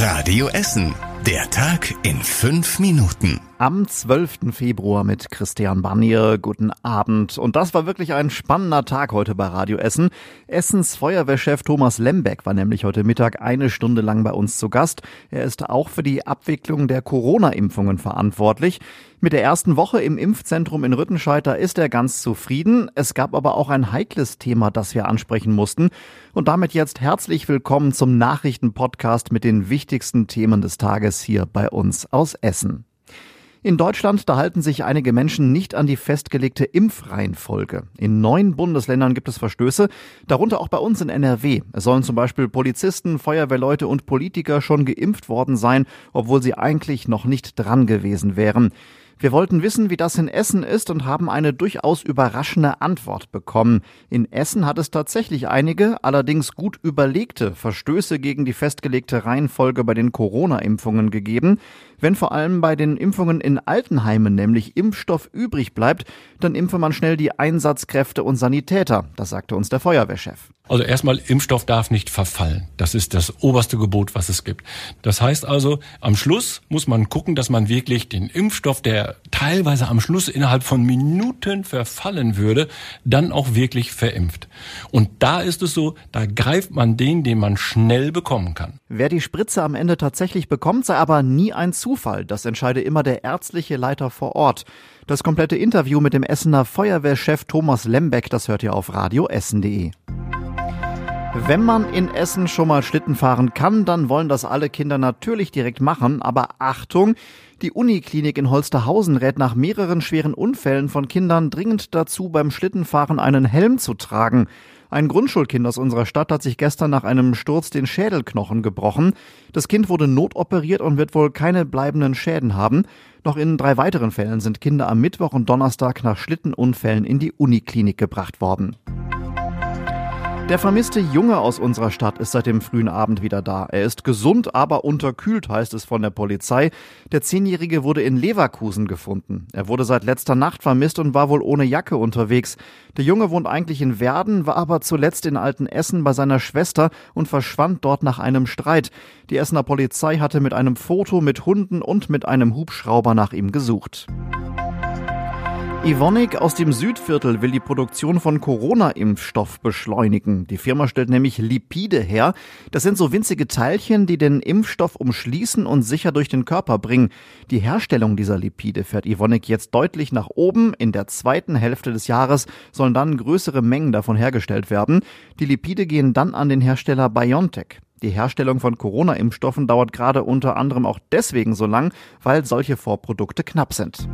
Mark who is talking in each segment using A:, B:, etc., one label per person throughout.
A: Radio Essen. Der Tag in fünf Minuten.
B: Am 12. Februar mit Christian Barnier. Guten Abend. Und das war wirklich ein spannender Tag heute bei Radio Essen. Essens Feuerwehrchef Thomas Lembeck war nämlich heute Mittag eine Stunde lang bei uns zu Gast. Er ist auch für die Abwicklung der Corona-Impfungen verantwortlich. Mit der ersten Woche im Impfzentrum in Rüttenscheiter ist er ganz zufrieden. Es gab aber auch ein heikles Thema, das wir ansprechen mussten. Und damit jetzt herzlich willkommen zum Nachrichtenpodcast mit den wichtigsten Themen des Tages hier bei uns aus Essen. In Deutschland, da halten sich einige Menschen nicht an die festgelegte Impfreihenfolge. In neun Bundesländern gibt es Verstöße, darunter auch bei uns in NRW. Es sollen zum Beispiel Polizisten, Feuerwehrleute und Politiker schon geimpft worden sein, obwohl sie eigentlich noch nicht dran gewesen wären. Wir wollten wissen, wie das in Essen ist und haben eine durchaus überraschende Antwort bekommen. In Essen hat es tatsächlich einige, allerdings gut überlegte Verstöße gegen die festgelegte Reihenfolge bei den Corona-Impfungen gegeben. Wenn vor allem bei den Impfungen in Altenheimen nämlich Impfstoff übrig bleibt, dann impfe man schnell die Einsatzkräfte und Sanitäter. Das sagte uns der Feuerwehrchef.
C: Also erstmal, Impfstoff darf nicht verfallen. Das ist das oberste Gebot, was es gibt. Das heißt also, am Schluss muss man gucken, dass man wirklich den Impfstoff, der teilweise am Schluss innerhalb von Minuten verfallen würde, dann auch wirklich verimpft. Und da ist es so, da greift man den, den man schnell bekommen kann.
B: Wer die Spritze am Ende tatsächlich bekommt, sei aber nie ein Zufall. Das entscheide immer der ärztliche Leiter vor Ort. Das komplette Interview mit dem Essener Feuerwehrchef Thomas Lembeck, das hört ihr auf radioessen.de. Wenn man in Essen schon mal Schlitten fahren kann, dann wollen das alle Kinder natürlich direkt machen. Aber Achtung, die Uniklinik in Holsterhausen rät nach mehreren schweren Unfällen von Kindern dringend dazu, beim Schlittenfahren einen Helm zu tragen. Ein Grundschulkind aus unserer Stadt hat sich gestern nach einem Sturz den Schädelknochen gebrochen. Das Kind wurde notoperiert und wird wohl keine bleibenden Schäden haben. Noch in drei weiteren Fällen sind Kinder am Mittwoch und Donnerstag nach Schlittenunfällen in die Uniklinik gebracht worden. Der vermisste Junge aus unserer Stadt ist seit dem frühen Abend wieder da. Er ist gesund, aber unterkühlt, heißt es von der Polizei. Der Zehnjährige wurde in Leverkusen gefunden. Er wurde seit letzter Nacht vermisst und war wohl ohne Jacke unterwegs. Der Junge wohnt eigentlich in Werden, war aber zuletzt in Altenessen bei seiner Schwester und verschwand dort nach einem Streit. Die Essener Polizei hatte mit einem Foto mit Hunden und mit einem Hubschrauber nach ihm gesucht. Evonik aus dem Südviertel will die Produktion von Corona-Impfstoff beschleunigen. Die Firma stellt nämlich Lipide her. Das sind so winzige Teilchen, die den Impfstoff umschließen und sicher durch den Körper bringen. Die Herstellung dieser Lipide fährt Evonik jetzt deutlich nach oben. In der zweiten Hälfte des Jahres sollen dann größere Mengen davon hergestellt werden. Die Lipide gehen dann an den Hersteller BioNTech. Die Herstellung von Corona-Impfstoffen dauert gerade unter anderem auch deswegen so lang, weil solche Vorprodukte knapp sind.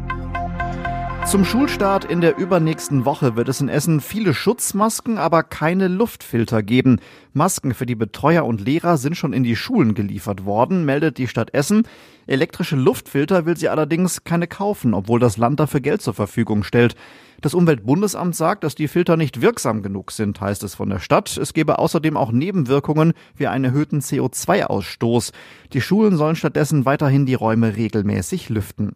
B: Zum Schulstart in der übernächsten Woche wird es in Essen viele Schutzmasken, aber keine Luftfilter geben. Masken für die Betreuer und Lehrer sind schon in die Schulen geliefert worden, meldet die Stadt Essen. Elektrische Luftfilter will sie allerdings keine kaufen, obwohl das Land dafür Geld zur Verfügung stellt. Das Umweltbundesamt sagt, dass die Filter nicht wirksam genug sind, heißt es von der Stadt. Es gebe außerdem auch Nebenwirkungen wie einen erhöhten CO2-Ausstoß. Die Schulen sollen stattdessen weiterhin die Räume regelmäßig lüften.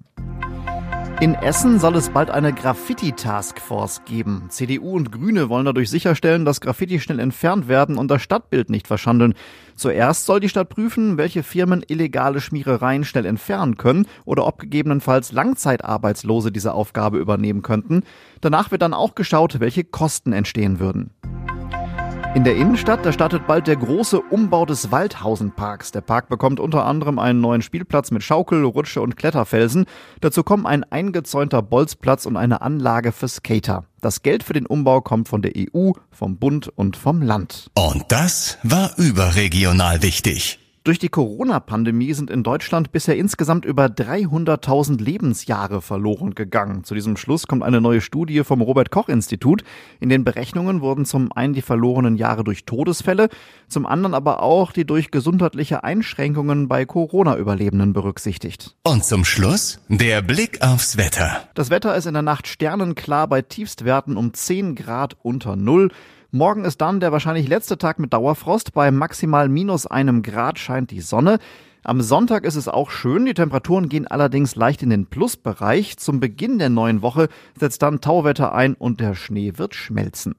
B: In Essen soll es bald eine Graffiti-Taskforce geben. CDU und Grüne wollen dadurch sicherstellen, dass Graffiti schnell entfernt werden und das Stadtbild nicht verschandeln. Zuerst soll die Stadt prüfen, welche Firmen illegale Schmierereien schnell entfernen können oder ob gegebenenfalls Langzeitarbeitslose diese Aufgabe übernehmen könnten. Danach wird dann auch geschaut, welche Kosten entstehen würden. In der Innenstadt, da startet bald der große Umbau des Waldhausenparks. Der Park bekommt unter anderem einen neuen Spielplatz mit Schaukel, Rutsche und Kletterfelsen. Dazu kommen ein eingezäunter Bolzplatz und eine Anlage für Skater. Das Geld für den Umbau kommt von der EU, vom Bund und vom Land.
A: Und das war überregional wichtig.
B: Durch die Corona-Pandemie sind in Deutschland bisher insgesamt über 300.000 Lebensjahre verloren gegangen. Zu diesem Schluss kommt eine neue Studie vom Robert Koch Institut. In den Berechnungen wurden zum einen die verlorenen Jahre durch Todesfälle, zum anderen aber auch die durch gesundheitliche Einschränkungen bei Corona-Überlebenden berücksichtigt.
A: Und zum Schluss der Blick aufs Wetter.
B: Das Wetter ist in der Nacht sternenklar bei Tiefstwerten um 10 Grad unter Null. Morgen ist dann der wahrscheinlich letzte Tag mit Dauerfrost. Bei maximal minus einem Grad scheint die Sonne. Am Sonntag ist es auch schön, die Temperaturen gehen allerdings leicht in den Plusbereich. Zum Beginn der neuen Woche setzt dann Tauwetter ein und der Schnee wird schmelzen.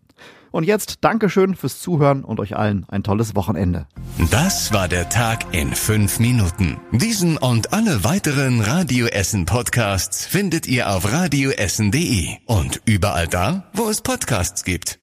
B: Und jetzt Dankeschön fürs Zuhören und euch allen ein tolles Wochenende.
A: Das war der Tag in fünf Minuten. Diesen und alle weiteren Radio Essen Podcasts findet ihr auf radioessen.de und überall da, wo es Podcasts gibt.